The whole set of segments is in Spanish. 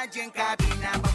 nadie en cabina.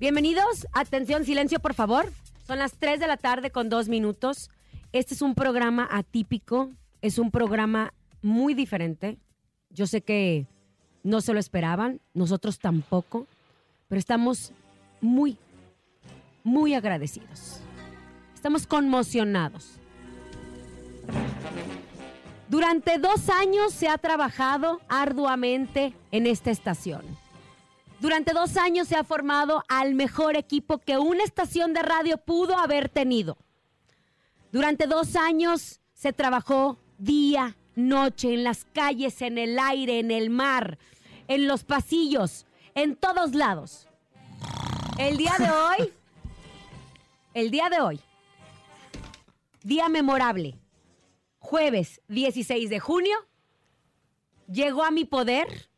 Bienvenidos. Atención, silencio, por favor. Son las 3 de la tarde con dos minutos. Este es un programa atípico. Es un programa muy diferente. Yo sé que no se lo esperaban, nosotros tampoco, pero estamos muy, muy agradecidos. Estamos conmocionados. Durante dos años se ha trabajado arduamente en esta estación. Durante dos años se ha formado al mejor equipo que una estación de radio pudo haber tenido. Durante dos años se trabajó día, noche, en las calles, en el aire, en el mar, en los pasillos, en todos lados. El día de hoy, el día de hoy, día memorable, jueves 16 de junio, llegó a mi poder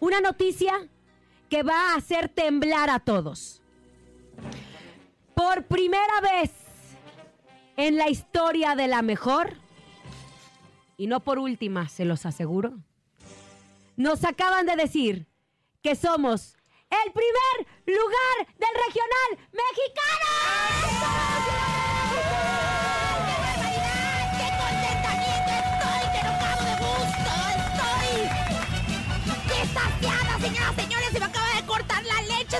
una noticia que va a hacer temblar a todos. Por primera vez en la historia de la mejor, y no por última, se los aseguro, nos acaban de decir que somos el primer lugar del regional mexicano.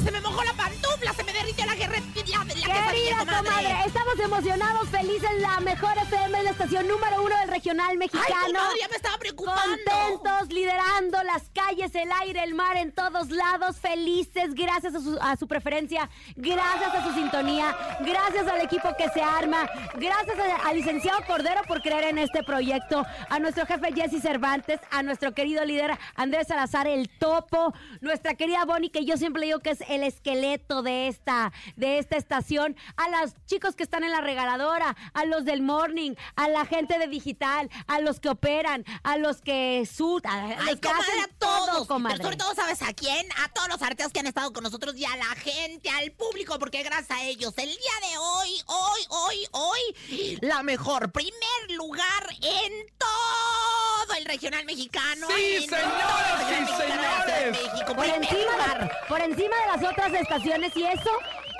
Se me mojó la pantufla, se me derritió la guerra. La, la Querida comadre, estamos emocionados, felices, la mejor FM, la estación número uno del regional Ay, mexicano. comadre, ya me estaba preocupando. Contentos, liderando las calles, el aire, el mar, en todos lados, felices, gracias a su, a su preferencia, gracias a su sintonía, gracias al equipo que se arma, gracias a- al licenciado Cordero por creer en este proyecto, a nuestro jefe Jesse Cervantes, a nuestro querido líder Andrés Salazar, el topo, nuestra querida Bonnie, que yo siempre digo que es el esqueleto de esta, de esta estación, a los chicos que están en la regaladora, a los del morning, a la gente de digital, a los que operan, a los que su, a los que hacen todos. todo, comadre. Pero sobre todo, ¿sabes a quién? A todos los artistas que han estado con nosotros y a la gente, al público, porque gracias a ellos, el día de hoy, hoy, hoy, hoy, la mejor, primer lugar en todo el regional mexicano. Sí, en Ciudad de señores. México, por encima, de, por encima de las otras estaciones y eso,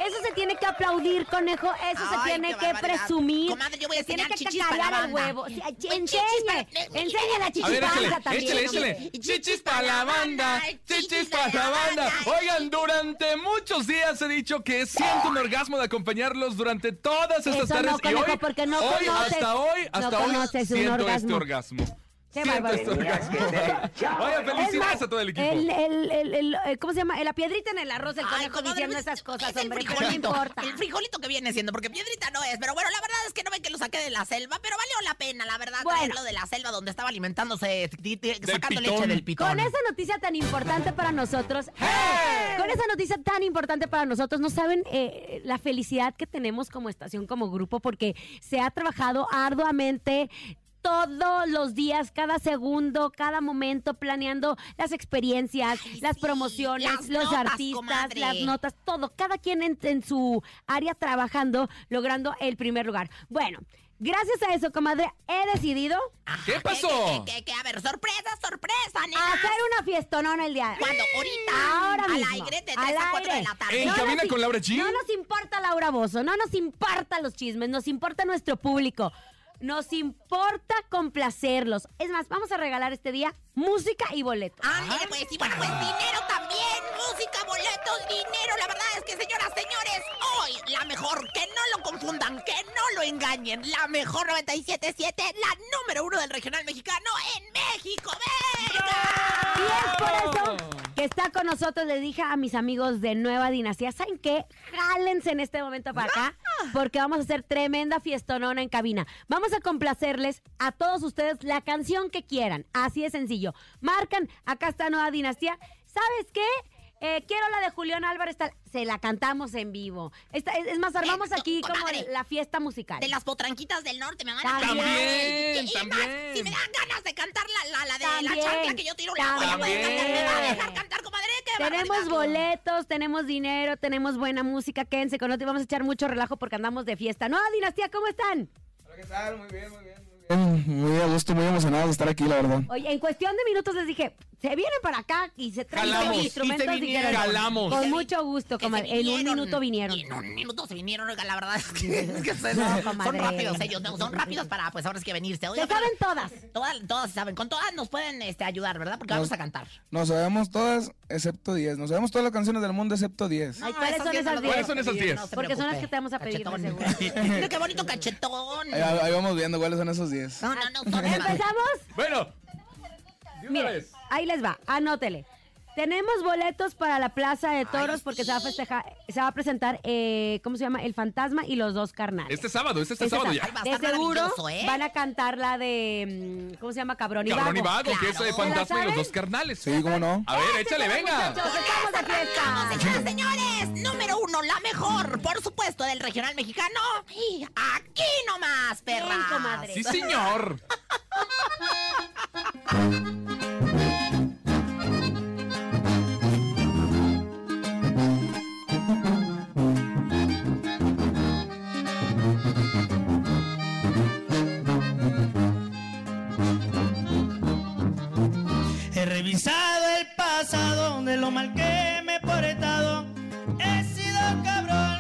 eso se tiene que aplaudir, conejo, eso se tiene que presumir. Comadre, yo voy a se tiene que chichis cacarear el huevo. Sí, Pues, enseñe, chichis para- enseñe la échale, también. échale, échale. Chichis para la banda, chichis para la banda. Oigan, durante muchos días he dicho que siento un orgasmo de acompañarlos durante todas estas Eso no, tardes y conejo, hoy, porque no hoy conoces- hasta hoy, no hasta hoy un siento este orgasmo. Qué. Oigan, Es felicidades a todo el equipo. El, el, el, el- eh, ¿Cómo se llama? La piedrita en el arroz, el Ay, conejo comadre, diciendo pues, esas cosas, el hombre, no frijolito, importa. El frijolito que viene siendo, porque piedrita no es. Pero bueno, la verdad es que no ven que lo saqué de la selva, pero valió la pena, la verdad, Bueno. traerlo de la selva donde estaba alimentándose, sacando leche del pitón. Con esa noticia tan importante para nosotros, con esa noticia tan importante para nosotros, no saben eh, la felicidad que tenemos como estación, como grupo, porque se ha trabajado arduamente todos los días, cada segundo, cada momento, planeando las experiencias, Ay, las sí, promociones, las los notas, artistas, comadre. las notas, todo, cada quien en, en su área trabajando, logrando el primer lugar. Bueno, gracias a eso, comadre, he decidido ¿Qué pasó? Que, que- que- a ver, sorpresa, sorpresa, nena. hacer una fiestonona el día. ¿Cuándo? Ahorita. Ahora al mismo. aire de al 3 a 4 de la tarde. ¿En No cabina nos con Laura G? No nos importa Laura Bozo, no nos importa los chismes, nos importa nuestro público. Nos importa complacerlos. Es más, vamos a regalar este día música y boletos. Ándale, pues, y bueno, pues dinero también, música, boletos, dinero. La verdad es que, señoras, señores, hoy la mejor, que no lo confundan, que no lo engañen, la mejor 97.7, la número uno del regional mexicano en México. ¡Venga! Y es por eso que está con nosotros. Les dije a mis amigos de Nueva Dinastía, ¿saben qué? Jálense en este momento para acá, porque vamos a hacer tremenda fiestonona en cabina. Vamos a complacerles a todos ustedes la canción que quieran. Así de sencillo. Marcan, acá está Nueva Dinastía. ¿Sabes qué? Eh, quiero la de Julián Álvarez, tal. se la cantamos en vivo. Esta- es, es más, armamos Eso, aquí como la fiesta musical. De las potranquitas del norte me van a También, Y- y más, también. Si me dan ganas de cantar la, la, la de la chancla que yo tiro la voy a poder cantar. ¿Me va a dejar cantar, comadre? ¡Qué Tenemos barbaridad! boletos, tenemos dinero, tenemos buena música. Quédense con nosotros y vamos a echar mucho relajo porque andamos de fiesta. Nueva Dinastía, ¿cómo están? Hola, ¿qué tal? Muy bien, muy bien, muy bien. Muy a gusto, muy emocionado de estar aquí, la verdad. Oye, en cuestión de minutos les dije, se vienen para acá y se traen Jalamos, los y instrumentos. vinieron. dijeron, Jalamos. Con mucho gusto, comadre. se En un vinieron. minuto vinieron. Y en un minuto se vinieron, oiga, la verdad es que, es que son, No, son comadre. rápidos ellos, no, son rápidos para, pues ahora es que venirse. Oiga, Se saben pero- todas. Todas, todas se saben, con todas nos pueden este, ayudar, ¿verdad? Porque vamos a cantar. Nos sabemos todas, excepto 10. Nos sabemos todas las canciones del mundo, excepto 10. Ay, ¿cuáles son diez esas no las diez? voy a ¿Cuáles son esas pedir, diez? no se Porque son las que te vamos a pedir, seguro. Mira qué bonito cachetón. Ahí, ahí vamos viendo cuáles son esos 10. No, no, no, son ¿Empezamos? Bueno. De una Mire, vez. ahí les va, anótele. Tenemos boletos para la Plaza de Toros Ay, porque se va a festejar, se va a presentar, eh, ¿cómo se llama? El Fantasma y los dos carnales. Este sábado, este, este sábado sábado. ya. va a De estar seguro ¿eh? van a cantar la de, mm, ¿cómo se llama? Cabrón y Vago. Cabrón y Vago, que es Claro. de ¿Se la Fantasma y los dos carnales. Sí, cómo no. A ver, échale, venga. muchachos, estamos de fiesta. señoras, señores, número uno, la mejor, por supuesto, del regional mexicano. Y aquí nomás, perra. Comadre. Sí, señor. He revisado el pasado de lo mal que me he portado. He sido cabrón,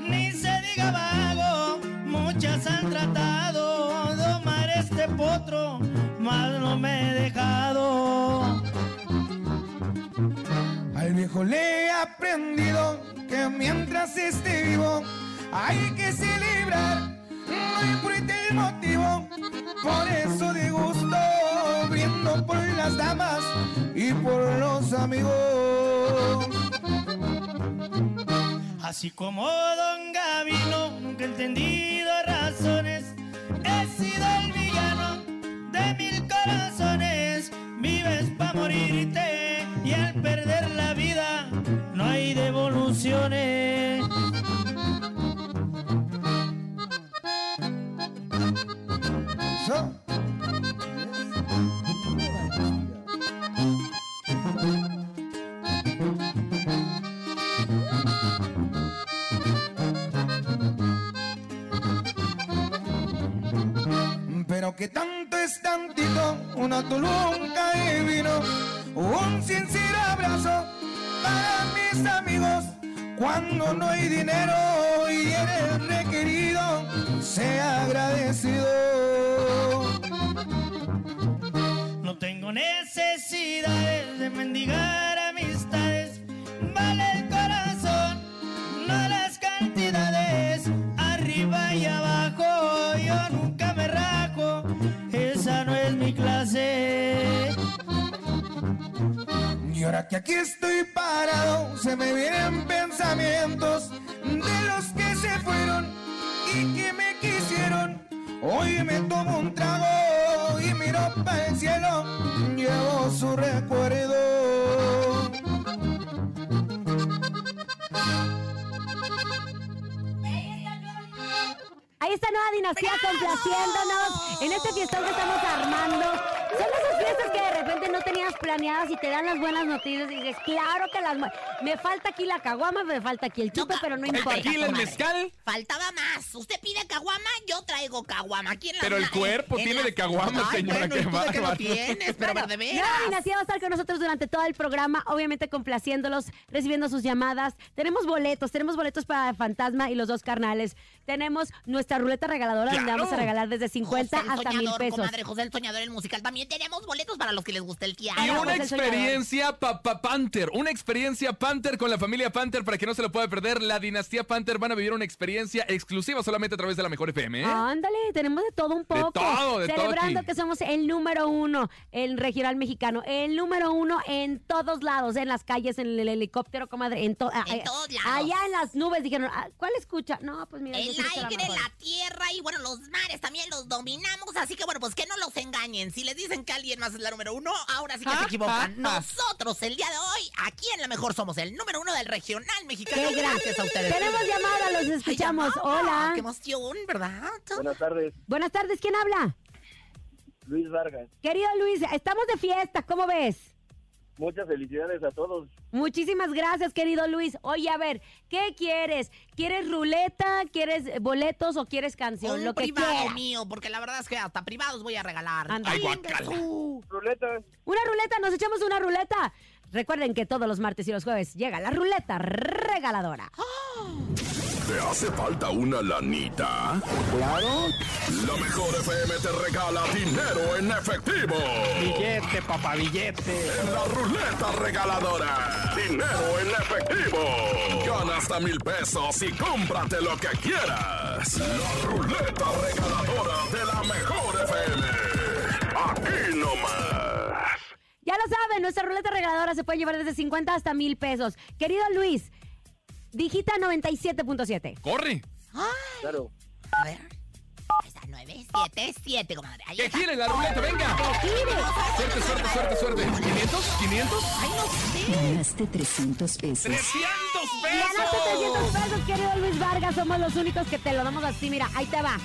ni se diga vago. Muchas han tratado de domar este potro, mas no me he dejado. Al viejo le he aprendido que mientras esté vivo hay que celebrar. No importa el motivo, por eso de gusto damas y por los amigos. Así como Don Gavino, nunca he entendido razones. He sido el villano de mil corazones. Vives para morirte y al perder la vida no hay devoluciones. Pero que tanto es tantito, una tulunca de vino, un sincero abrazo para mis amigos. Cuando no hay dinero y eres requerido, sea agradecido. No tengo necesidades de mendigar Que aquí estoy parado, se me vienen pensamientos de los que se fueron y que me quisieron. Hoy me tomo un trago y miro para el cielo, llevo su recuerdo. Ahí está Nueva Dinastía complaciéndonos en este fiestón que estamos armando planeadas y te dan las buenas noticias y dices, claro que las... Me falta aquí la caguama, me falta aquí el chupe, ca- pero no importa. tequila, el mezcal. Faltaba más. Usted pide caguama, yo traigo caguama. Aquí en la- Pero el cuerpo en tiene la- de caguama, señora, bueno, qué ¿y tú de qué lo bárbaro. tienes? Pero Bueno, de veras. Dinastía va a estar con nosotros durante todo el programa, obviamente complaciéndolos, recibiendo sus llamadas. Tenemos boletos, tenemos boletos para Fantasma y los dos carnales. Tenemos nuestra ruleta regaladora donde ¡Claro! vamos a regalar desde 50 José hasta mil Soñador, pesos. Comadre José el Soñador, el musical. También tenemos boletos para los que les guste el teatro. Y una experiencia Papá Panther, una experiencia Panther con la familia Panther para que no se lo pueda perder. La dinastía Panther van a vivir una experiencia exclusiva solamente a través de la mejor FM. ¿eh? Ándale, tenemos de todo un poco. todo, de todo Celebrando aquí. que somos el número uno en regional mexicano, el número uno en todos lados, en las calles, en el helicóptero, comadre, en, to- En ah, todos lados. Allá en las nubes dijeron, ah, ¿cuál escucha? No, pues mira, El aire, la tierra y bueno, los mares también los dominamos. Así que bueno, pues que no los engañen. Si les dicen que alguien más es la número uno, ahora sí que Ah, se equivocan. ah. Nosotros el día de hoy, aquí en La Mejor, somos el número uno del regional mexicano. Qué Gracias a ustedes. Tenemos llamada, los escuchamos. llamada. Hola. Qué emoción, ¿verdad? Buenas tardes, Buenas tardes, ¿quién habla? Luis Vargas. Querido Luis, estamos de fiesta, ¿cómo ves? Muchas felicidades a todos. Muchísimas gracias, querido Luis. Oye, a ver, ¿qué quieres? ¿Quieres ruleta? ¿Quieres boletos o quieres canción? Un Lo que privado quieras. mío, porque la verdad es que hasta privados voy a regalar. Anda. Ay, tú. Ruleta, Una ruleta, nos echamos una ruleta. Recuerden que todos los martes y los jueves llega la ruleta regaladora. ¿Te hace falta una lanita? Claro. La mejor FM te regala dinero en efectivo. Billete, papá, billete. En la ruleta regaladora. Dinero en efectivo. Gana hasta mil pesos y cómprate lo que quieras. La ruleta regaladora de la mejor FM. Aquí nomás. Ya lo saben, nuestra ruleta regaladora se puede llevar desde 50 hasta mil pesos. Querido Luis, digita 97.7. Corre. claro. A ver. Está, 977, comadre. Ahí Que está. gire la ruleta, venga. Suerte, suerte, suerte, suerte. ¿500? ¿500? Ay, no sé. Ganaste 300 pesos. 300 Ganaste 300 pesos. pesos, querido Luis Vargas. Somos los únicos que te lo damos así. Mira, ahí te va.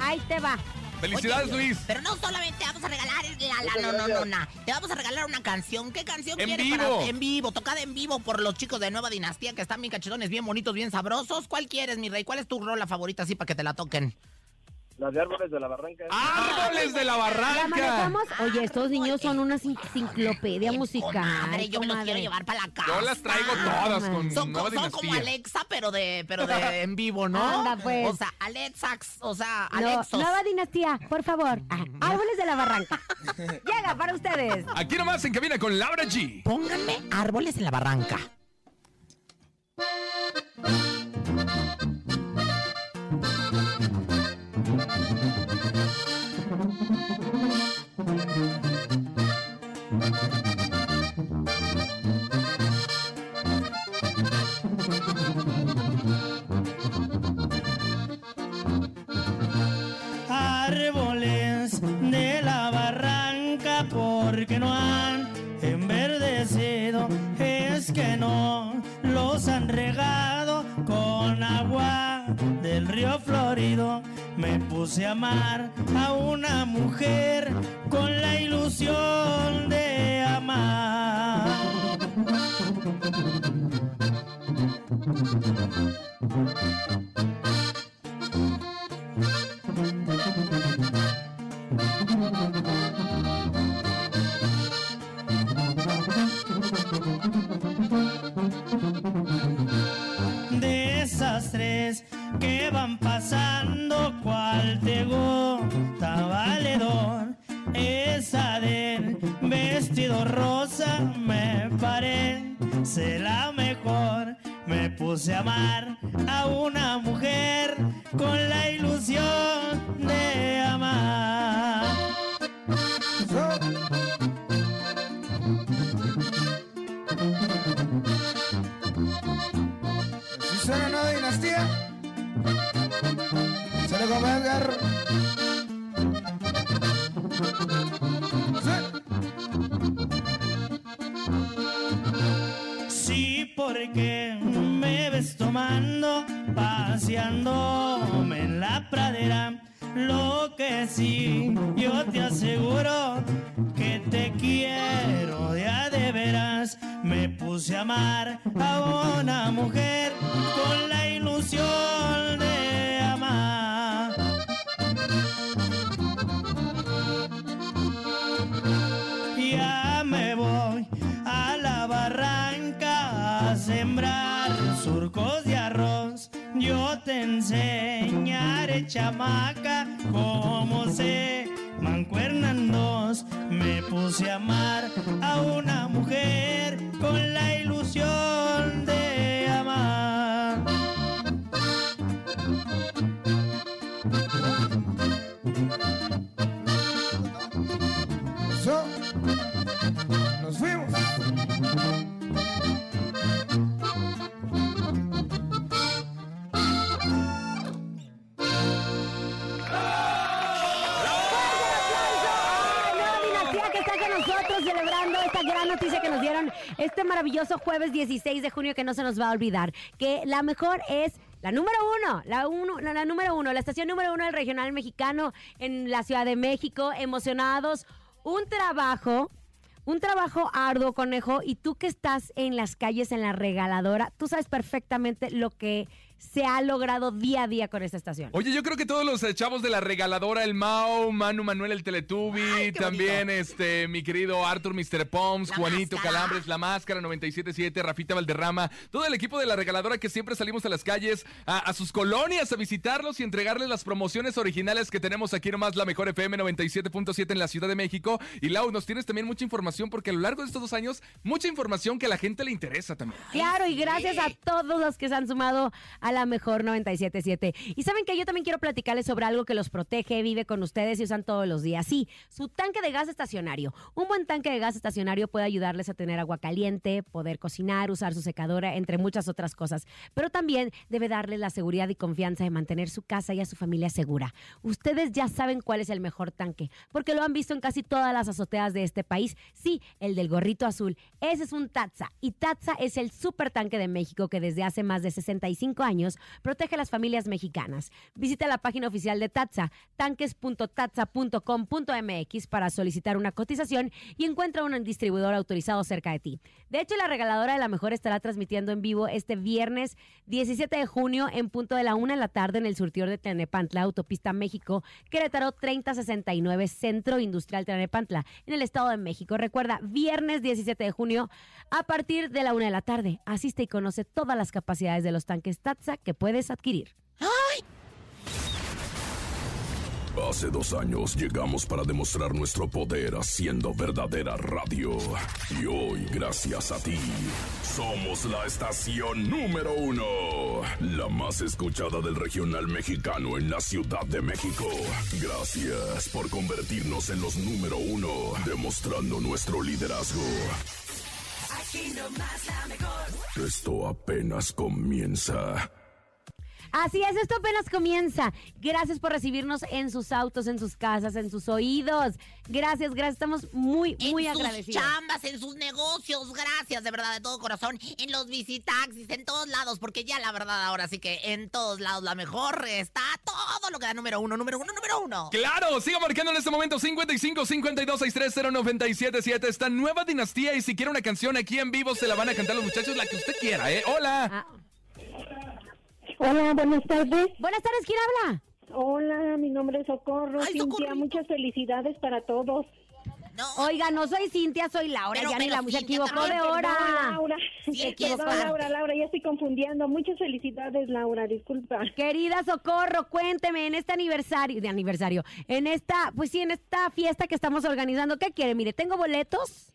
Ahí te va. Felicidades, Oye, Luis. Pero no solamente vamos a regalar la, la no, no, no, no. Te vamos a regalar una canción. ¿Qué canción En quieres vivo. para en vivo? Tocada en vivo por los chicos de Nueva Dinastía que están bien cachetones, bien bonitos, bien sabrosos. ¿Cuál quieres, mi rey? ¿Cuál es tu rola favorita así para que te la toquen? Las de árboles de la barranca. ¡Árboles de la ¿La barranca! manejamos? Oye, estos niños son una enciclopedia musical. comadre, yo me los quiero llevar para la casa. Yo las traigo todas con Son, nueva co- son como. Alexa, pero de, pero de en vivo, ¿no? Anda, pues. O sea, Alexax, o sea, No, Alexos. nueva dinastía, por favor. Ah, Árboles de la barranca. Llega para ustedes. Aquí nomás en cabina con Laura G. Pónganme árboles en la barranca. Me puse a amar a una mujer con la ilusión de amar. de esas tres que van pasando, la mejor. Me puse a amar a una mujer con la ilusión de amar. Si suena nueva dinastía, se le en la Lo que sí, yo te aseguro que te quiero de de veras. Me puse a amar a una mujer con la ilusión enseñaré, chamaca, cómo se mancuernan dos. Me puse a amar a una mujer con la ilusión de nosotros celebrando esta gran noticia que nos dieron este maravilloso jueves 16 de junio que no se nos va a olvidar. Que la mejor es la número uno, la, uno, la, número uno, la estación número uno del regional mexicano en la Ciudad de México, emocionados. Un trabajo, un trabajo arduo, conejo, y tú que estás en las calles, en la regaladora, tú sabes perfectamente lo que se ha logrado día a día con esta estación. Oye, yo creo que todos los eh, chavos de la regaladora, el Mao, Manu Manuel el Teletubi, también este mi querido Arthur Mr. Poms, La Juanito Máscara. Calambres, La Máscara 977, Rafita Valderrama, todo el equipo de la regaladora que siempre salimos a las calles, a, a sus colonias, a visitarlos y entregarles las promociones originales que tenemos aquí nomás, la mejor FM 97.7 en la Ciudad de México. Y Lau, nos tienes también mucha información porque a lo largo de estos dos años, mucha información que a la gente le interesa también. Claro, y gracias a todos los que se han sumado a la mejor 977. Y saben que yo también quiero platicarles sobre algo que los protege, vive con ustedes y usan todos los días. Sí, su tanque de gas estacionario. Un buen tanque de gas estacionario puede ayudarles a tener agua caliente, poder cocinar, usar su secadora, entre muchas otras cosas. Pero también debe darles la seguridad y confianza de mantener su casa y a su familia segura. Ustedes ya saben cuál es el mejor tanque, porque lo han visto en casi todas las azoteas de este país. Sí, el del gorrito azul. Ese es un Tatsa. Y Tatsa es el super tanque de México que desde hace más de 65 años protege a las familias mexicanas. Visita la página oficial de Tatsa, tanques.tatsa.com.mx para solicitar una cotización y encuentra un distribuidor autorizado cerca de ti. De hecho, la regaladora de la mejor estará transmitiendo en vivo este viernes 17 de junio en punto de la una de la tarde en el surtidor de Tlanepantla, Autopista México, Querétaro 3069, Centro Industrial Tlanepantla, en el Estado de México. Recuerda, viernes 17 de junio a partir de la una de la tarde. Asiste y conoce todas las capacidades de los tanques Tatsa que puedes adquirir. Hace dos años llegamos para demostrar nuestro poder haciendo verdadera radio. Y hoy, gracias a ti, somos la estación número uno. La más escuchada del regional mexicano en la Ciudad de México. Gracias por convertirnos en los número uno, demostrando nuestro liderazgo. Esto apenas comienza. Así es, esto apenas comienza. Gracias por recibirnos en sus autos, en sus casas, en sus oídos. Gracias, gracias. Estamos muy, muy en sus agradecidos. chambas, en sus negocios, gracias de verdad de todo corazón, en los visitaxis, en todos lados, porque ya la verdad ahora sí que en todos lados la mejor está todo lo que da número uno, número uno, número uno. Claro, siga marcando en este momento 55 52 630 977 esta nueva dinastía y si quiere una canción aquí en vivo se la van a cantar los muchachos la que usted quiera, ¿eh? Hola. Ah, Hola, buenas tardes. buenas tardes, ¿quién habla? Hola, mi nombre es Socorro. Ay, Cintia, Socorrito. muchas felicidades para todos. No, Oiga, no soy Cintia, soy Laura. Pero- ya ni pero la mucha Cintia equivocó de hora. Perdón, Laura. Es Perdón. Laura, Laura, ya estoy confundiendo. Muchas felicidades, Laura, disculpa. Querida Socorro, cuénteme en este aniversario, de aniversario, en esta, pues sí, en esta fiesta que estamos organizando, ¿qué quiere? Mire, tengo boletos.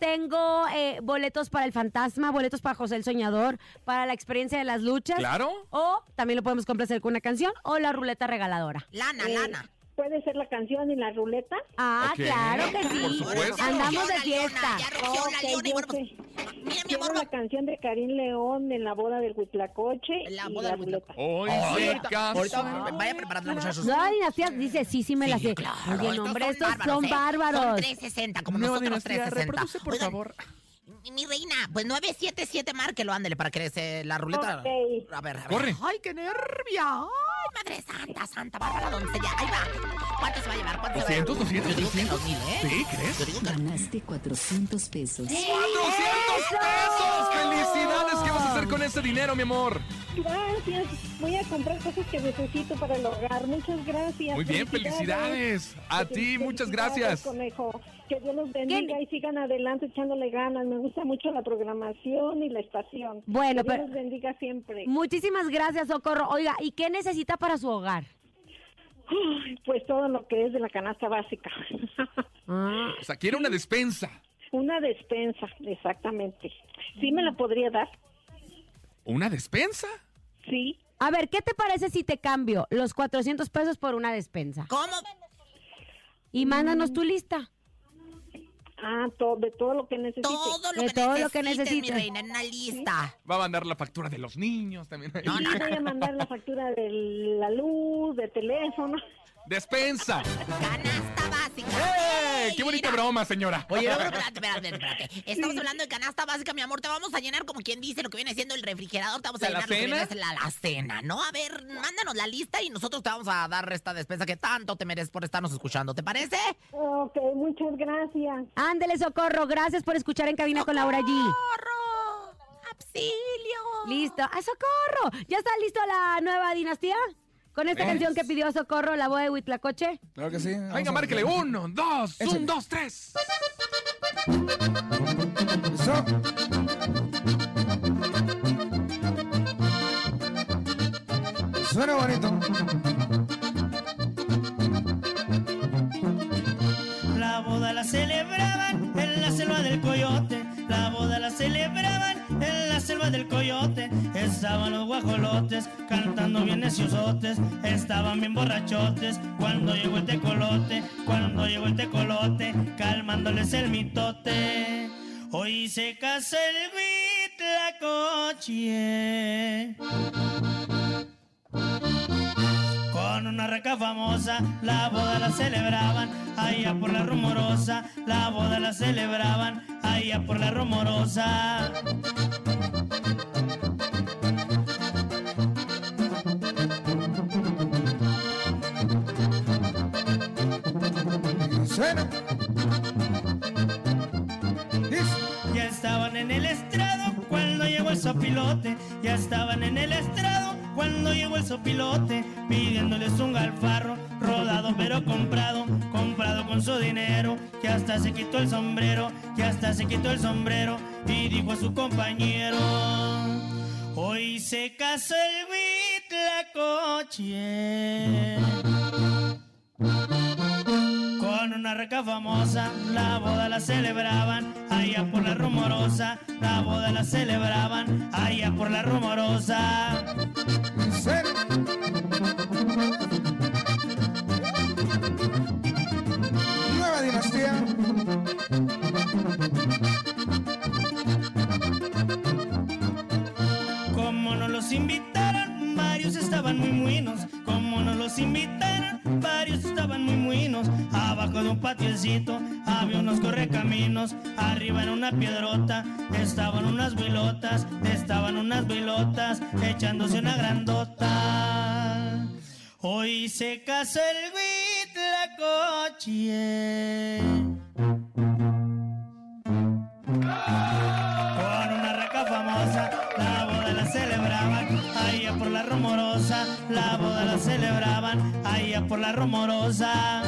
Tengo eh, boletos para el fantasma, boletos para José el Soñador, para la experiencia de las luchas. Claro. O también lo podemos complacer con una canción o la ruleta regaladora. lana, Eh, lana. ¿Puede ser la canción y la ruleta? Ah, Ok, claro que sí. Andamos de fiesta. mira mi Quiero amor, la canción de Karim León en la boda del Huitlacoche La boda del ruleta. Hoy Ay, se ahorita- vaya preparando muchachos. Nueva dinastía dice, sí, sí me la sé. claro, Oye, no, hombre, estos son ¿eh? bárbaros. Son 360, como nosotros dinastía, 360. reproduce, por Oigan, favor. Mi, reina, pues 977 márquelo, ándele, para que se la ruleta. A ver, a ver. Corre. Ay, qué nervia. Ay, madre santa, santa, bárbara doncella. Ahí va. ¿Cuánto se va a llevar? ¿Cuánto se va a 200, llevar? 200, Yo digo que 300. los mil, ¿eh? ¿Sí, crees? Yo digo que Ganaste 400 pesos. ¡400 pesos! ¡Felicidades! ¿Qué hacer con ese dinero, mi amor? Gracias. Voy a comprar cosas que necesito para el hogar. Muchas gracias. Muy bien, felicidades. A ti, muchas gracias. Conejo. Que Dios los bendiga y sigan adelante echándole ganas. Me gusta mucho la programación y la estación. Bueno, que Dios pero- los bendiga siempre. Muchísimas gracias, Socorro. Oiga, ¿y qué necesita para su hogar? Pues todo lo que es de la canasta básica. Ah, O sea, quiere una despensa. Una despensa, exactamente. ¿Sí me la podría dar? ¿Una despensa? Sí. A ver, ¿qué te parece si te cambio los 400 pesos por una despensa? ¿Cómo? Y mándanos tu lista. Ah, to- de todo lo que necesite. Todo lo De que todo lo que necesites, mi necesites. reina, en una lista. Va a mandar la factura de los niños también. No, Sí, no, voy a mandar la factura de la luz, de teléfono. ¡Despensa! Canasta básica. ¡Ey, ¡Qué bonita mira! broma, señora! Oye, no, espérate, espérate, espérate. Estamos hablando de canasta básica, mi amor. Te vamos a llenar, como quien dice, lo que viene siendo el refrigerador. Te vamos a ¿La llenar lo que viene alacena? siendo la alacena, ¿no? A ver, mándanos la lista y nosotros te vamos a dar esta despensa que tanto te mereces por estarnos escuchando. ¿Te parece? Ok, muchas gracias. Ándele, Socorro. Gracias por escuchar en cabina con Laura G. ¡Corro! ¡Auxilio! Listo. ¡Ah, Socorro! ¿Ya está listo la nueva dinastía? Con esta ¿Eh? canción que pidió Socorro, la voz de Huitlacoche. Claro que sí. Venga, márquele. Uno, dos, Échale. un, dos, tres. Eso. Suena bonito. La boda la celebraban en la selva del coyote. La boda la celebraban selva del coyote. Estaban los guajolotes cantando bien neciosotes. Estaban bien borrachotes cuando llegó el tecolote. Cuando llegó el tecolote, calmándoles el mitote. Hoy se casa el huitlacoche con una reca famosa, la boda la celebraban, allá por la rumorosa, la boda la celebraban, allá por la rumorosa. El sopilote, ya estaban en el estrado cuando llegó el sopilote, pidiéndoles un galfarro, rodado pero comprado, comprado con su dinero, que hasta se quitó el sombrero, que hasta se quitó el sombrero, y dijo a su compañero, hoy se casó el huitlacoche. Con una reca famosa, la boda la celebraban, allá por la rumorosa, la boda la celebraban, allá por la rumorosa. Nueva dinastía. Como no los invitaron, varios estaban muy muinos. Como no los invitaron, varios estaban muy muinos. Abajo de un patiecito había unos correcaminos. Arriba en una piedrota estaban unas vilotas. Estaban unas vilotas echándose una grandota. Hoy se casó el huitlacoche. Con celebraban, allá por la rumorosa, la boda la celebraban, allá por la rumorosa.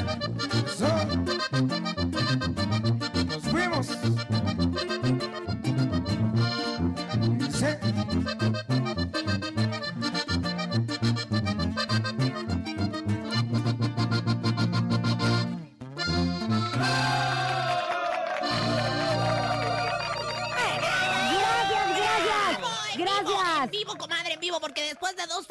Después de dos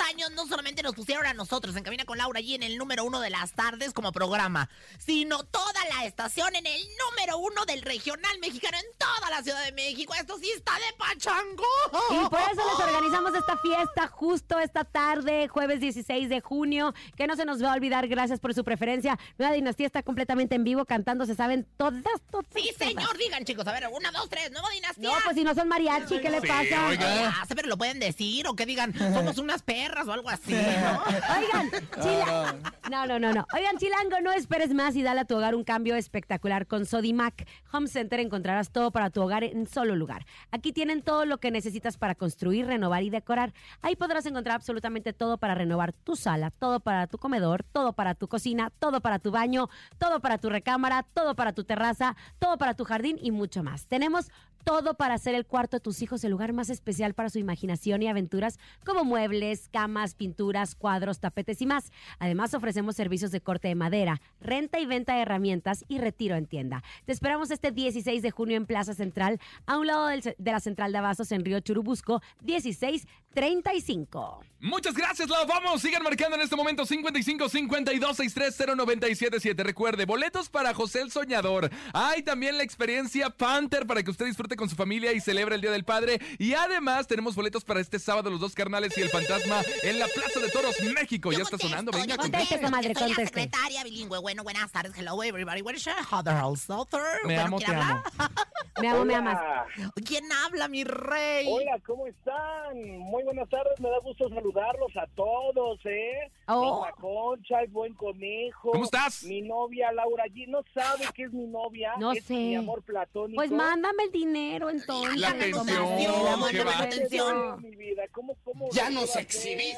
solamente nos pusieron a nosotros en Cabina con Laura allí en el número uno de las tardes como programa, sino toda la estación en el número uno del regional mexicano en toda la Ciudad de México. Esto sí está de pachango. Y por eso les organizamos esta fiesta justo esta tarde, jueves 16 de junio. Que no se nos va a olvidar, gracias por su preferencia. Nueva Dinastía está completamente en vivo cantando, se saben todas, todas. Sí, señor, digan chicos, a ver, una, dos, tres, nueva dinastía. No, pues si no son mariachi, ¿qué le Sí, pasa? oiga. Ah, pero lo pueden decir o que digan, somos unas perras o algo así, ¿no? Oigan, Chila- No, no, no, no. Oigan, Chilango, no esperes más y dale a tu hogar un cambio espectacular. Con Sodimac Home Center encontrarás todo para tu hogar en solo lugar. Aquí tienen todo lo que necesitas para construir, renovar y decorar. Ahí podrás encontrar absolutamente todo para renovar tu sala, todo para tu comedor, todo para tu cocina, todo para tu baño, todo para tu recámara, todo para tu terraza, todo para tu jardín y mucho más. Tenemos todo para hacer el cuarto de tus hijos el lugar más especial para su imaginación y aventuras, como muebles, camas, pinturas, cuadros, tapetes y más. Además, ofrecemos servicios de corte de madera, renta y venta de herramientas y retiro en tienda. Te esperamos este 16 de junio en Plaza Central, a un lado de la Central de Abastos en Río Churubusco, 1635. Muchas gracias, Lau. Vamos, sigan marcando en este momento 55 52 630 977. Recuerde, boletos para José el Soñador. Hay también la experiencia Panther para que usted disfrute con su familia y celebre el Día del Padre. Y además tenemos boletos para este sábado los dos carnales y el fantasma en la Plaza de Toros, México. Yo ya está sonando, venga, Conteste, comadre, que soy la conteste. secretaria bilingüe. Bueno, buenas tardes. Hello, everybody. What is your other? Me Bueno, amo, ¿quién te habla? Me amo, me amas. ¿Quién habla, mi rey? Hola, ¿cómo están? Muy buenas tardes, me da gusto saludarlos a todos, ¿eh? Oh. Concha, el buen conejo. ¿Cómo estás? Mi novia Laura G. ¿No sabe qué es mi novia? No es sé. mi amor platónico. Pues mándame el dinero entonces. La atención, qué va. atención. Mi vida, ¿cómo, cómo Ya nos exhibiste.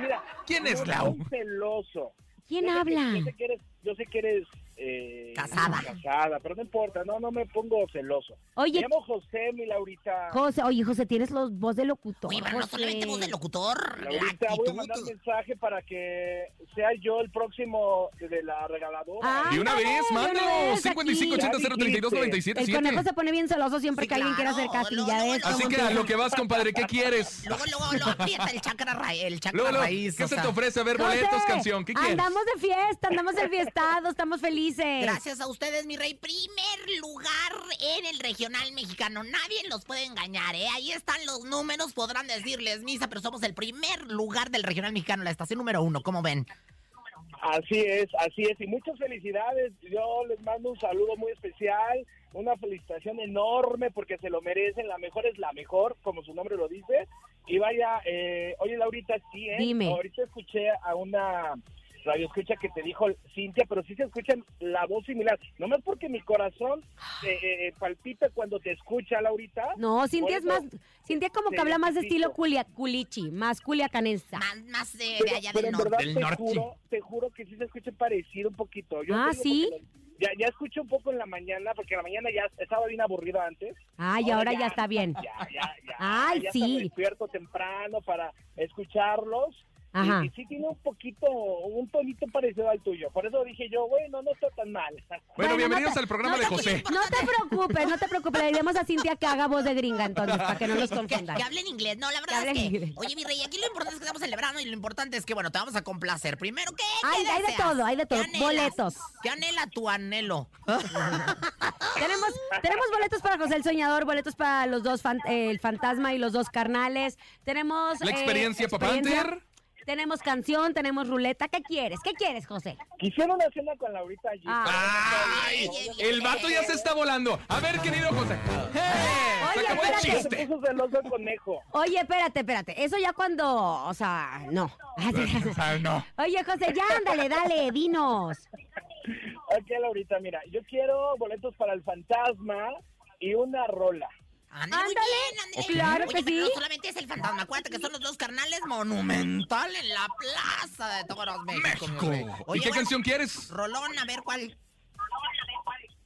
Mira, ¿Quién es Lau? celoso. ¿Quién Yo sé que- habla? yo sé que eres, yo sé que eres eh, Casada. casada, pero no importa, no, no me pongo celoso. Oye, Me llamo José, mi Laurita. José, oye, José, tienes los voz de locutor. Oye, pero no solamente voz de locutor, la Laurita, voy a mandar mensaje para que sea yo el próximo de la regaladora. Ah, Y una vez, mándalo. vez 55 aquí. 80 032 97 El conejo se pone bien celoso siempre Sí, que alguien quiere hacer luego, luego, luego. Así que a lo que vas, compadre, ¿qué quieres? Luego, luego lo aprieta el chakra, ra- el chakra Luego, luego, raíz. ¿qué o se sea. te ofrece? A ver, José, boletos, canción, ¿qué quieres? Andamos de fiesta, andamos de fiestado, estamos felices. Gracias a ustedes, mi rey. Primer lugar en el regional mexicano. Nadie los puede engañar, ¿eh? Ahí están los números. Podrán decirles misa, pero somos el primer lugar del regional mexicano, la estación número uno. ¿Cómo ven? Así es, así es. Y muchas felicidades. Yo les mando un saludo muy especial, una felicitación enorme porque se lo merecen. La mejor es la mejor, como su nombre lo dice. Y vaya, eh, oye Laurita, sí, ¿eh? Dime. Ahorita escuché a una radio escucha que te dijo Cintia, pero sí se escucha la voz similar. No más porque mi corazón eh, eh, palpita cuando te escucha, Laurita. No, Cintia es más, Cintia como que habla más de estilo culia, culichi, más culiacanensa. Más, más de, de Pero, allá pero del en norte. verdad Del te norte. juro, te juro que sí se escucha parecido un poquito. Yo Ah, ¿sí? Ya, ya escuché un poco en la mañana, porque en la mañana ya estaba bien aburrido antes. Ay, ahora ya está bien. Ya, ya, ya. Ay, ya sí. estaba despierto temprano para escucharlos. Ajá. Y, sí tiene un poquito, un tonito parecido al tuyo. Por eso dije yo, bueno, no está tan mal. Bueno, Bueno, bienvenidos no te- al programa no de te José. No te preocupes, no te preocupes. Le diremos a Cintia que haga voz de gringa entonces, para que no los Que, confundan. que hablen inglés. No, la verdad es que. inglés. Oye, mi rey, aquí lo importante es que estamos celebrando y lo importante es que, bueno, te vamos a complacer. Primero, ¿qué? qué Hay- hay de todo, hay de ¿Qué todo. Boletos. ¿Qué anhela tu anhelo? Tenemos, tenemos boletos para José el Soñador, boletos para los dos, fan- eh, el fantasma y los dos carnales. Tenemos... La eh, experiencia, Papá experiencia. Panther. Tenemos canción, tenemos ruleta. ¿Qué quieres? ¿Qué quieres, José? Quisiera una cena con Laurita allí. Ah. ¡Ay! El vato ya se está volando. A ver, querido José. ¡Eh! Oye, ¡Se acabó el espérate. Se puso celoso el conejo. Oye, espérate, espérate. Eso ya cuando... O sea, no. Ah, no. Oye, José, ya ándale, dale, dinos. Ok, Laurita, mira, yo quiero boletos para el fantasma y una rola. Ándale, muy bien, ándale. Claro Oye, que pero sí. no solamente es el fantasma, acuérdate que son los dos carnales monumental en la plaza de Toros México. México. ¿Y qué bueno, canción quieres? Rolón, a ver cuál.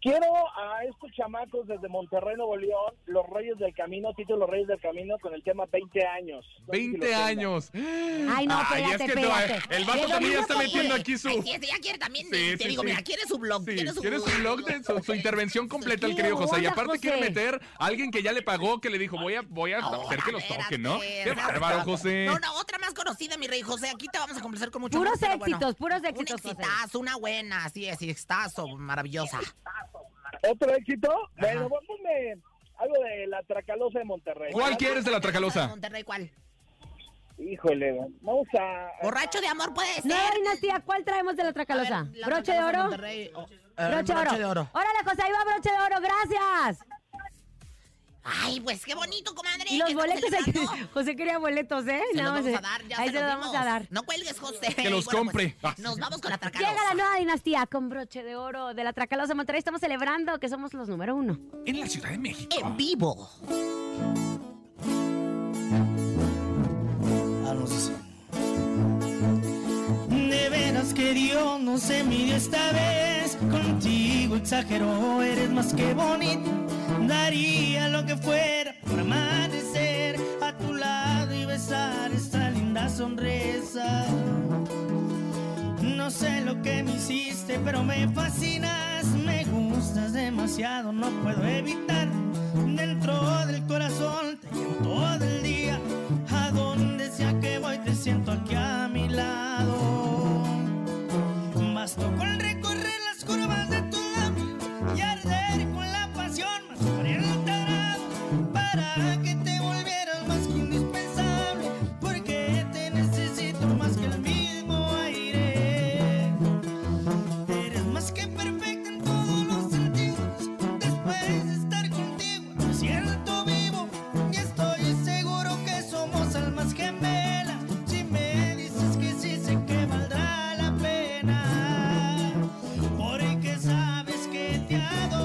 Quiero a estos chamacos desde Monterrey, Nuevo León, los Reyes del Camino, título Los Reyes del Camino, con el tema 20 años. No sé si lo 20 tengan. años. Ay, no, Ay, espérate, es que no, espérate. el vato también ya está metiendo aquí su... Ay, sí, este ya quiere también. Sí, te sí, digo, sí. mira, quiere su blog. Sí, quiere su quiere su blog de su, su intervención completa el ¿Qué querido José. Y aparte quiere José? meter a alguien que ya le pagó, que le dijo, voy a, voy a hacer que los toquen, ¿no? Qué bárbaro, José. No, no, otra más conocida, mi rey José. Aquí te vamos a complacer con mucho Puros éxitos, puros Un éxitos, José. exitazo, una buena, así es, exitazo, maravillosa. ¿Otro éxito? Bueno, ponme algo de la Tracalosa de Monterrey. ¿Cuál quieres de la De Tracalosa? Monterrey, ¿cuál? Híjole, vamos a... Borracho de amor puede ser. No, dinastía, ¿cuál traemos de la tracalosa? A ver, la ¿Broche de oro? Monterrey, Broche, broche de oro. Órale, José, ahí va broche de oro, gracias. Ay, pues qué bonito, comadre. Y los boletos, que-. José quería boletos, ¿eh? Se los Nada más, vamos a dar, ya ahí se se los los vamos dimos. a dar. No cuelgues, José. Que los Bueno, compre. pues, nos vamos con la tracalosa. Llega la nueva dinastía con broche de oro de la Tracalosa Monterrey. Estamos celebrando que somos los número uno. En la Ciudad de México. En vivo. Ah, no sé si- Veras que Dios no se midió esta vez. Contigo exageró, eres más que bonita. Daría lo que fuera por amanecer a tu lado y besar esta linda sonrisa. No sé lo que me hiciste, pero me fascinas. Me gustas demasiado, no puedo evitar. Dentro del corazón te llevo todo el día. las tocó el Bye.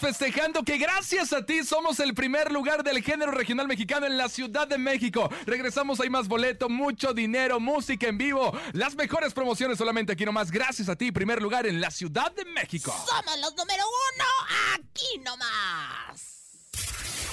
Festejando que gracias a ti somos el primer lugar del género regional mexicano en la Ciudad de México. Regresamos, hay más boleto, mucho dinero, música en vivo, las mejores promociones solamente aquí nomás. Gracias a ti, primer lugar en la Ciudad de México. Somos los número uno aquí nomás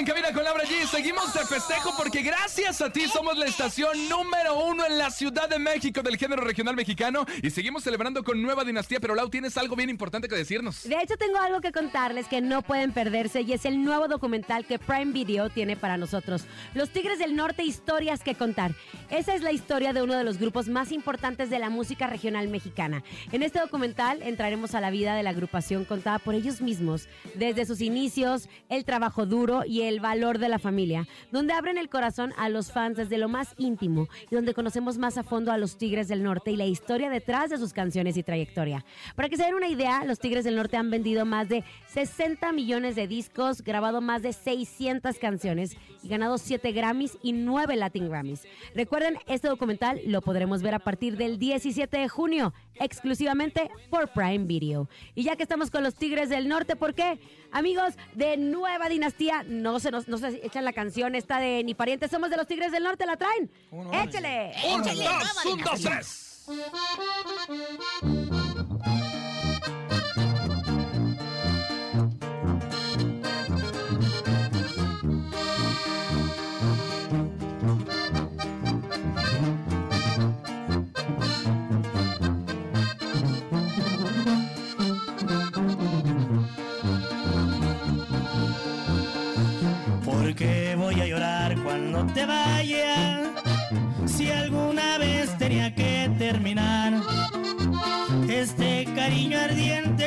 en Cabina con Laura G. Seguimos de festejo porque gracias a ti somos la estación número uno en la Ciudad de México del género regional mexicano y seguimos celebrando con nueva dinastía. Pero Lau, tienes algo bien importante que decirnos. De hecho, tengo algo que contarles que no pueden perderse y es el nuevo documental que Prime Video tiene para nosotros. Los Tigres del Norte, historias que contar. Esa es la historia de uno de los grupos más importantes de la música regional mexicana. En este documental entraremos a la vida de la agrupación contada por ellos mismos, desde sus inicios, el trabajo duro y el valor de la familia, donde abren el corazón a los fans desde lo más íntimo y donde conocemos más a fondo a los Tigres del Norte y la historia detrás de sus canciones y trayectoria. Para que se den una idea, los Tigres del Norte han vendido más de 60 millones de discos, grabado más de 600 canciones y ganado 7 Grammys y 9 Latin Grammys. Recuerden, este documental lo podremos ver a partir del 17 de junio, exclusivamente por Prime Video. Y ya que estamos con los Tigres del Norte, ¿por qué? Amigos de Nueva Dinastía, no se nos no se echan la canción esta de Ni Parientes Somos de los Tigres del Norte, ¿la traen? ¡Échele! Un, Échale, dos, un, dos, tres.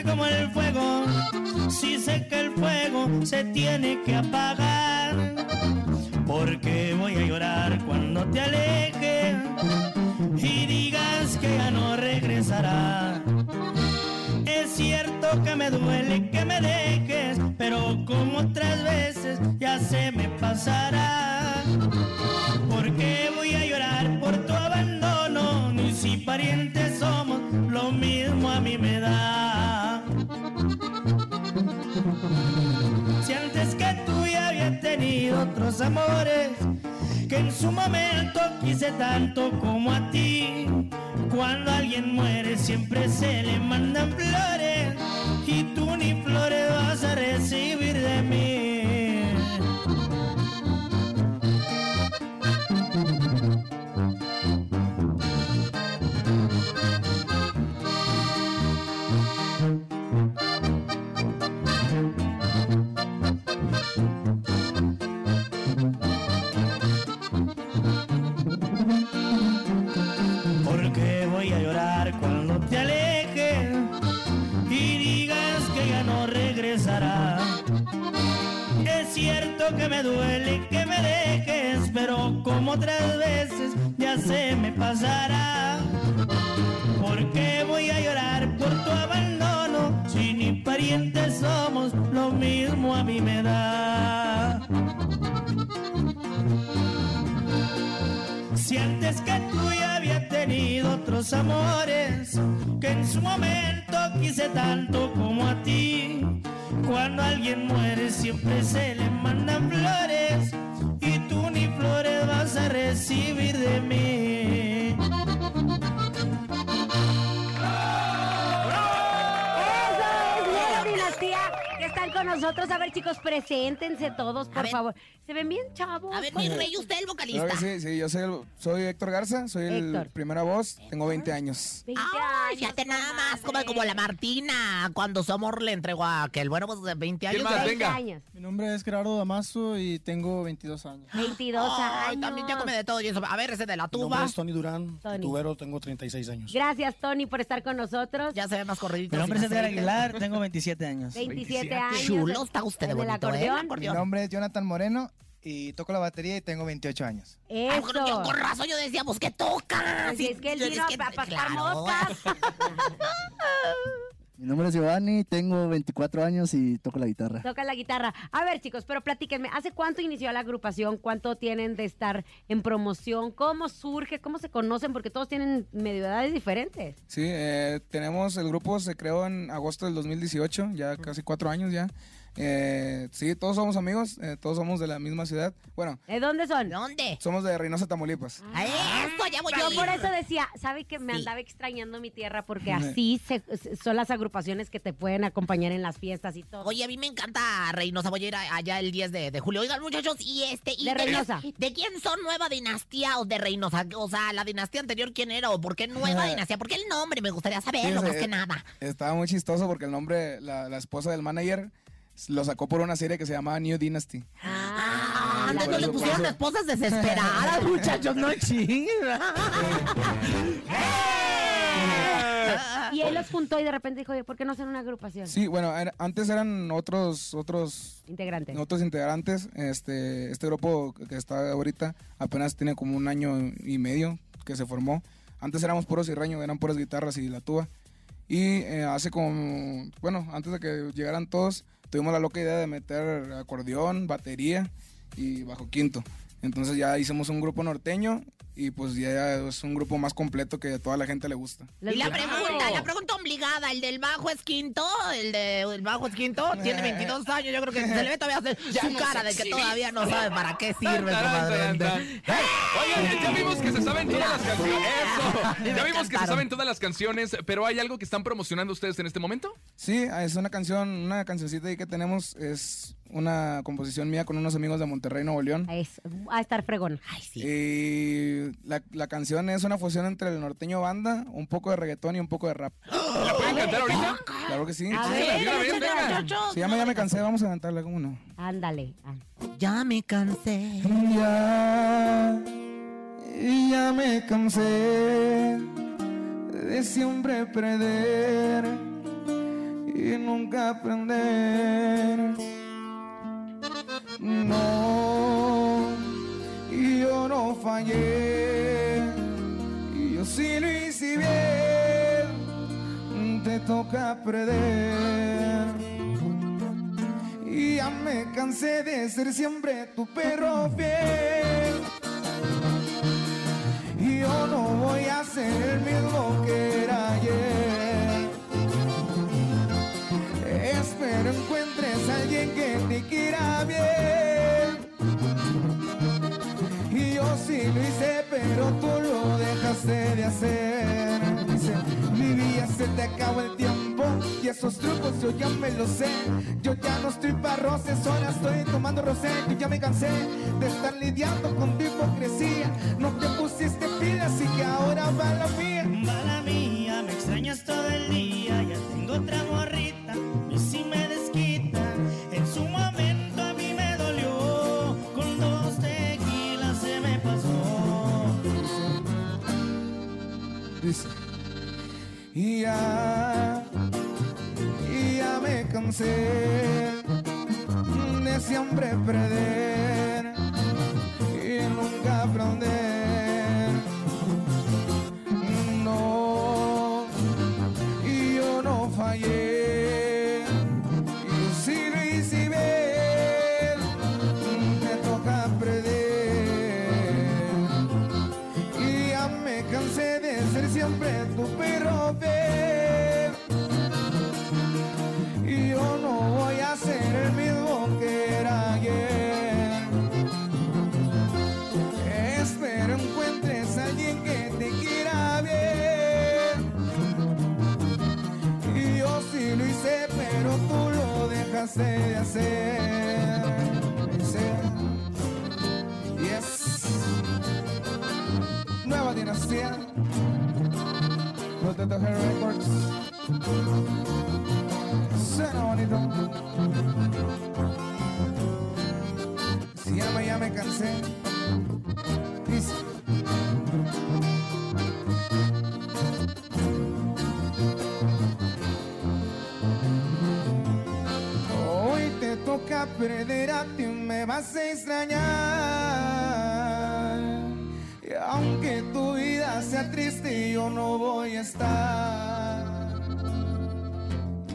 Como el fuego, si sé que el fuego se tiene que apagar. ¿Por qué voy a llorar cuando te aleje y digas que ya no regresará? Es cierto que me duele que me dejes, pero como otras veces ya se me pasará. ¿Por qué voy a llorar por tu abandono? Ni si parientes somos, lo mismo a mí me da. Otros amores, que en su momento quise tanto como a ti. Cuando alguien muere siempre se le mandan flores y tú ni flores vas a recibir de mí. Es cierto que me duele que me dejes, pero como otras veces ya se me pasará. ¿Por qué voy a llorar por tu abandono si ni parientes somos? Lo mismo a mí me da. Si antes que tú ya había tenido otros amores, que en su momento quise tanto como a ti. Cuando alguien muere siempre se le mandan flores y tú ni flores vas a recibir de mí. Nosotros. A ver, chicos, preséntense todos, por favor. Se ven bien chavos. A ver, mi rey, usted el vocalista. Claro que sí, sí, yo soy, el- soy Héctor Garza, soy el Héctor. primera voz, tengo 20 años. 20 Ay, años, fíjate nada más, como, comadre. como la Martina, cuando su amor le entregó a aquel bueno, pues de 20 años. ¿Quién más? 20 Venga. años. Mi nombre es Gerardo Damaso y tengo 22 años. 22 Ay, años. también ya come de todo y eso. A ver, ese de la Mi nombre tuba. es Tony Durán, Tony. tubero, tengo 36 años. Gracias, Tony, por estar con nosotros. Ya se ve más corridito. Mi nombre es sin Edgar aceite. Aguilar, tengo 27 años. 27 años. Chulo está usted de el bonito, ¿eh? acordeón. El Mi nombre es Jonathan Moreno y toco la batería y tengo 28 años. Ah, con, Eso. con razón yo decía, pues que toca. Pues Sí, es que él vino a pasar claro. moscas. Mi nombre es Giovanni, tengo 24 años y toco la guitarra. Toca la guitarra. A ver, chicos, pero platíquenme, ¿hace cuánto inició la agrupación? ¿Cuánto tienen de estar en promoción? ¿Cómo surge? ¿Cómo se conocen? Porque todos tienen medio edades diferentes. Sí, eh, tenemos, el grupo se creó en agosto del 2018, ya casi cuatro años ya. Eh, sí, todos somos amigos, eh, todos somos de la misma ciudad. Bueno, ¿De dónde son? ¿Dónde? somos de Reynosa, Tamaulipas. A esto ya voy Yo por eso decía, ¿sabe que me Sí. andaba extrañando mi tierra? Porque así se- se- son las agrupaciones que te pueden acompañar en las fiestas y todo. Oye, a mí me encanta Reynosa. Voy a ir a- allá el 10 de, de julio. Oigan, muchachos, y este. Y De Reynosa. ¿De quién son Nueva Dinastía o de Reynosa? O sea, la dinastía anterior, ¿quién era? ¿O por qué Nueva Dinastía? ¿Por qué el nombre? Me gustaría saberlo, Sí, más que eh, nada. Estaba muy chistoso porque el nombre, la, la esposa del manager, lo sacó por una serie que se llamaba New Dynasty. Ah, sí, le pusieron eso. esposas desesperadas, muchachos, no chinguen. Y él los juntó y de repente dijo, ¿por qué no hacen una agrupación? Sí, bueno, antes eran otros, otros Integrantes. otros integrantes. Este, este grupo que está ahorita apenas tiene como un año y medio que se formó. Antes éramos puros cirreños, eran puras guitarras y la tuba. Y eh, hace como, bueno, antes de que llegaran todos, tuvimos la loca idea de meter acordeón, batería y bajo quinto. Entonces ya hicimos un grupo norteño y pues ya es un grupo más completo que a toda la gente le gusta. Y la pregunta, la pregunta obligada, el del bajo es quinto, el de el bajo es quinto, tiene 22 años, yo creo que se le ve todavía su cara de que todavía no sabe para qué sirve, Tan, tan, comadre. tan, tan. Oigan, ya vimos que se saben todas las canciones. Eso. Ya vimos que se saben todas las canciones, pero ¿hay algo que están promocionando ustedes en este momento? Sí, es una canción, una cancioncita ahí que tenemos, es una composición mía con unos amigos de Monterrey, Nuevo León. Es, a estar fregón. Y la, la canción es una fusión entre el norteño banda, un poco de reggaetón y un poco de rap. ¿La pueden cantar ahorita? Claro que sí. A Sí, ver, la- de una vez, Sí, venga. Se llama Ya me cansé, vamos a cantarla, ¿cómo no? Ándale. ah. Ya me cansé. Ya, y ya me cansé de siempre perder y nunca aprender. No, yo no fallé, yo sí lo hice bien, te toca perder. Y ya me cansé de ser siempre tu perro fiel. Y yo no voy a ser el mismo que era ayer. Encuentres a alguien que te quiera bien. Y yo sí lo hice, pero tú lo dejaste de hacer. Dice, mi vida se te acabó el tiempo y esos trucos yo ya me los sé. Yo ya no estoy para roces, ahora estoy tomando rosé. Yo ya me cansé de estar lidiando con tu hipocresía. No te pusiste pilas y que ahora va la mía. Va la mía, me extrañas todo el día. Perder a ti, me vas a extrañar. Y aunque tu vida sea triste, yo no voy a estar.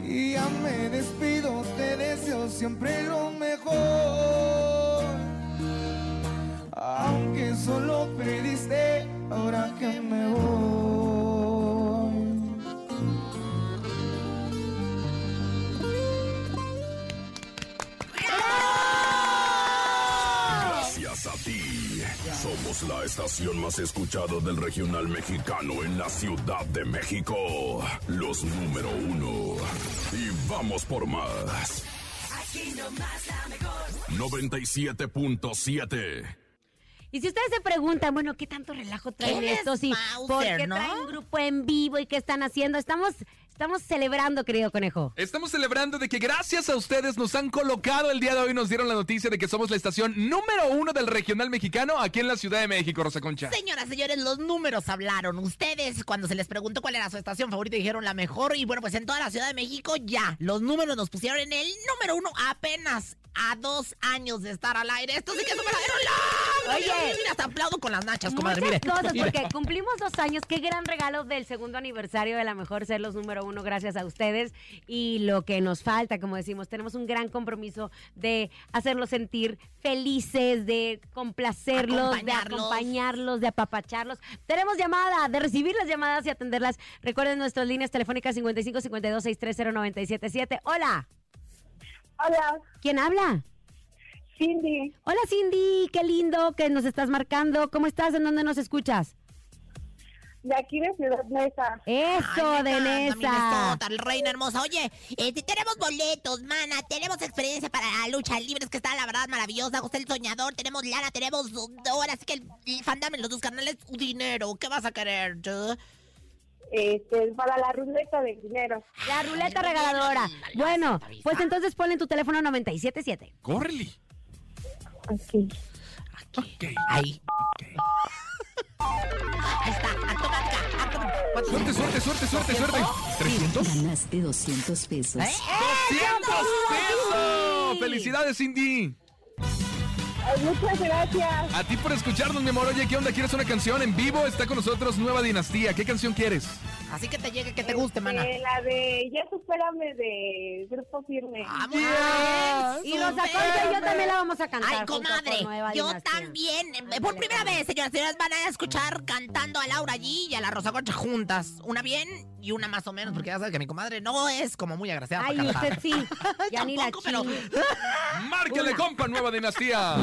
Y ya me despido, te deseo siempre lo mejor. Aunque solo perdiste, ahora que me voy. Somos la estación más escuchada del regional mexicano en la Ciudad de México. Los número uno. Y vamos por más. Aquí nomás la mejor. 97.7. Y si ustedes se preguntan, bueno, ¿qué tanto relajo traen ¿Quién es estos? Y Mauser, ¿Por qué no? traen un grupo en vivo y qué están haciendo? Estamos estamos celebrando, querido conejo. Estamos celebrando de que gracias a ustedes nos han colocado el día de hoy, nos dieron la noticia de que somos la estación número uno del regional mexicano aquí en la Ciudad de México, Rosa Concha. Señoras, señores, los números hablaron. Ustedes, cuando se les preguntó cuál era su estación favorita, dijeron la mejor. Y bueno, pues en toda la Ciudad de México ya, los números nos pusieron en el número uno apenas a dos años de estar al aire. Esto sí que es un verdadero logro. Oye. Mira, hasta aplaudo con las nachas, comadre. Mire. Muchas cosas, porque cumplimos dos años. Qué gran regalo del segundo aniversario de la mejor ser los número uno, gracias a ustedes. Y lo que nos falta, como decimos, tenemos un gran compromiso de hacerlos sentir felices, de complacerlos, de Acompañarlos. acompañarlos, de apapacharlos. Tenemos llamada, de recibir las llamadas y atenderlas. Recuerden nuestras líneas telefónicas 55 52 630 977. Hola. Hola. ¿Quién habla? Cindy. Hola Cindy, qué lindo que nos estás marcando. ¿Cómo estás? ¿En dónde nos escuchas? De aquí de Ciudad Mesa. Eso, Ay, de. Minnesota, el reina hermosa. Oye, este, tenemos boletos, mana. Tenemos experiencia para la lucha libre, que está la verdad maravillosa. José el Soñador, tenemos lana, tenemos. Ahora sí que el, el fandom en los dos canales, dinero. ¿Qué vas a querer? yo? Este, para la ruleta de dinero. La ruleta regaladora. Bueno, pues entonces ponle en tu teléfono 977. ¡Córrele! Aquí. Ahí. Ahí está, automática, automática. ¿Cuántos Suerte, suerte, suerte, suerte, suerte. ¿300? Ganaste 200 pesos. ¿Eh? ¡200 pesos! ¡Felicidades, Cindy! Muchas gracias. A ti por escucharnos, mi amor. Oye, ¿qué onda? ¿Quieres una canción en vivo? Está con nosotros Nueva Dinastía. ¿Qué canción quieres? Así que te llegue, que te guste, mana. Eh, la de Ya supérame de Grupo Firme. Vamos. Y los y yo también la vamos a cantar. Ay, comadre, yo Dinastía. también. Por primera vez, señoras y señores, van a escuchar cantando a Laura G y a la Rosa Concha juntas. Una bien y una más o menos, porque ya sabes que mi comadre no es como muy agraciada Ay, para cantar. usted sí. Ya ni la Tampoco, pero- chin. ¡Márquele, Una. compa, Nueva Dinastía!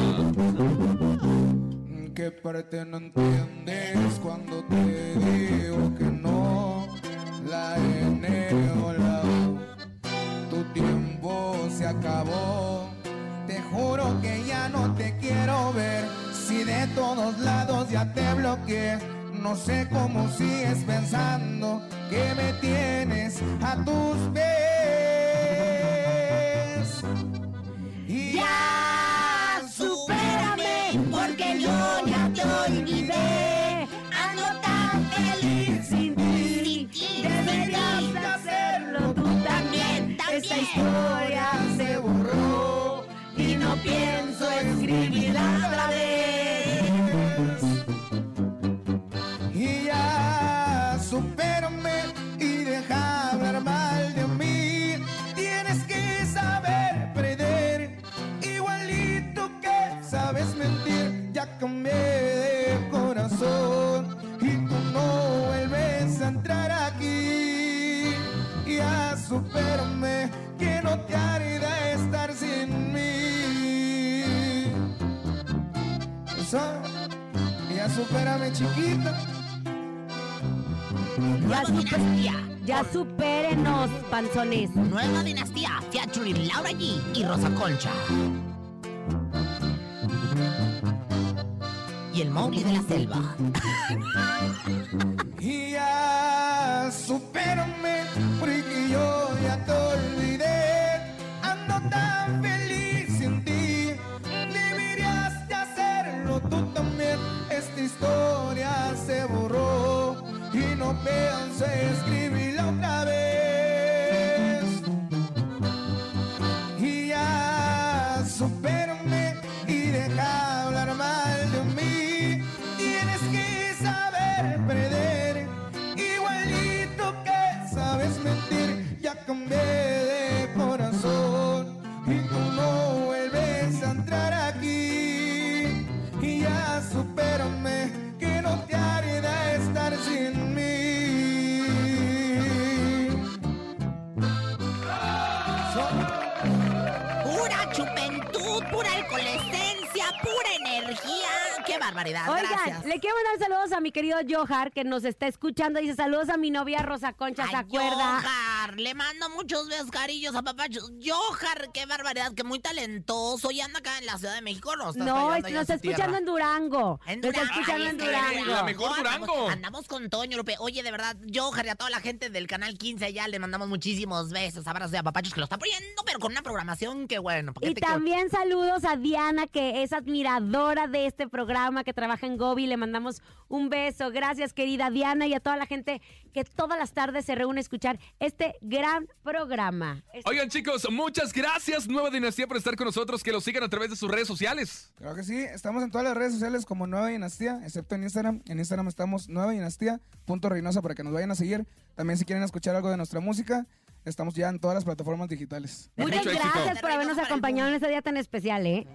¿Qué parte no entiendes cuando te digo que todos lados ya te bloqueé. No sé cómo sigues pensando que me tienes a tus pies. Y Ya, supérame, porque yo ya te olvidé. Ando tan feliz sin ti. Deberías de hacerlo tú también, también. Esta historia se borró y no pienso escribirla otra vez. Supérame chiquita. Ya, Nueva super- dinastía. ya supérenos, panzones. Nueva dinastía, featuring Laura G y Rosa Concha. Y el Mowgli de la selva. Ya supérame porque yo querido Johar, que nos está escuchando. Dice saludos a mi novia Rosa Concha, ¿se Ay, acuerda? Johar. Le mando muchos besos, cariños a papachos. Johar, qué barbaridad, que muy talentoso. Y anda acá en la Ciudad de México, ¿no? Estás No, es- nos está escuchando en Durango. En Nos está Durango. escuchando Ay, en Durango. La mejor no, Durango. Andamos, andamos con Toño, Lupe. Oye, de verdad, Johar y a toda la gente del Canal 15 ya le mandamos muchísimos besos, abrazos y a papachos que lo está poniendo, pero con una programación que bueno. ¿para qué Y te quiero? también saludos a Diana, que es admiradora de este programa, que trabaja en Gobi. Le mandamos un beso. Gracias, querida Diana, y a toda la gente que todas las tardes se reúne a escuchar este gran programa. Oigan, chicos, muchas gracias, Nueva Dinastía, por estar con nosotros. Que lo sigan a través de sus redes sociales. Claro que sí, estamos en todas las redes sociales como Nueva Dinastía, excepto en Instagram. En Instagram estamos Nueva Dinastía, punto Reynosa, para que nos vayan a seguir. También si quieren escuchar algo de nuestra música, estamos ya en todas las plataformas digitales. Muchas gracias por habernos acompañado en este día tan especial, ¿eh?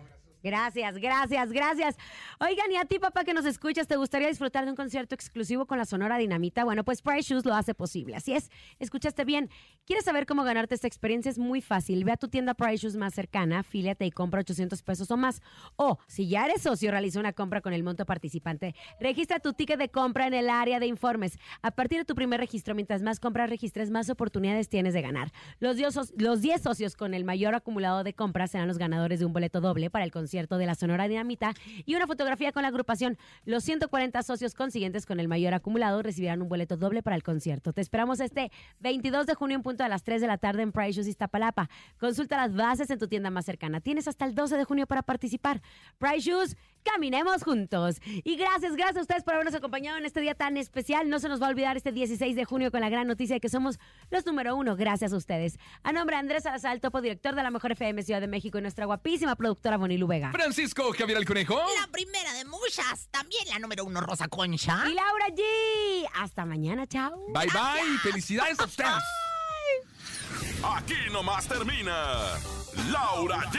Gracias, gracias, gracias. Oigan, y a ti, papá, que nos escuchas, ¿te gustaría disfrutar de un concierto exclusivo con la Sonora Dinamita? Bueno, pues Price Shoes lo hace posible. Así es, escuchaste bien. ¿Quieres saber cómo ganarte esta experiencia? Es muy fácil. Ve a tu tienda Price Shoes más cercana, afíliate y compra 800 pesos o más. O, si ya eres socio, realiza una compra con el monto participante. Registra tu ticket de compra en el área de informes. A partir de tu primer registro, mientras más compras registres, más oportunidades tienes de ganar. Los 10 soc- los 10 socios con el mayor acumulado de compras serán los ganadores de un boleto doble para el concierto de la Sonora Dinamita y una fotografía con la agrupación. Los 140 socios consiguientes con el mayor acumulado recibirán un boleto doble para el concierto. Te esperamos este 22 de junio en punto a las 3 de la tarde en Price Shoes Iztapalapa. Consulta las bases en tu tienda más cercana. Tienes hasta el 12 de junio para participar. Price Shoes, caminemos juntos. Y gracias, gracias a ustedes por habernos acompañado en este día tan especial. No se nos va a olvidar este 16 de junio con la gran noticia de que somos los número uno. Gracias a ustedes. A nombre de Andrés Salazar, topo director de la Mejor FM Ciudad de México y nuestra guapísima productora Bonilu Vega. Francisco Javier el Conejo. La primera de muchas, también la número uno, Rosa Concha. Y Laura G. Hasta mañana, chao. Bye bye. Felicidades a ustedes. Aquí nomás termina Laura G,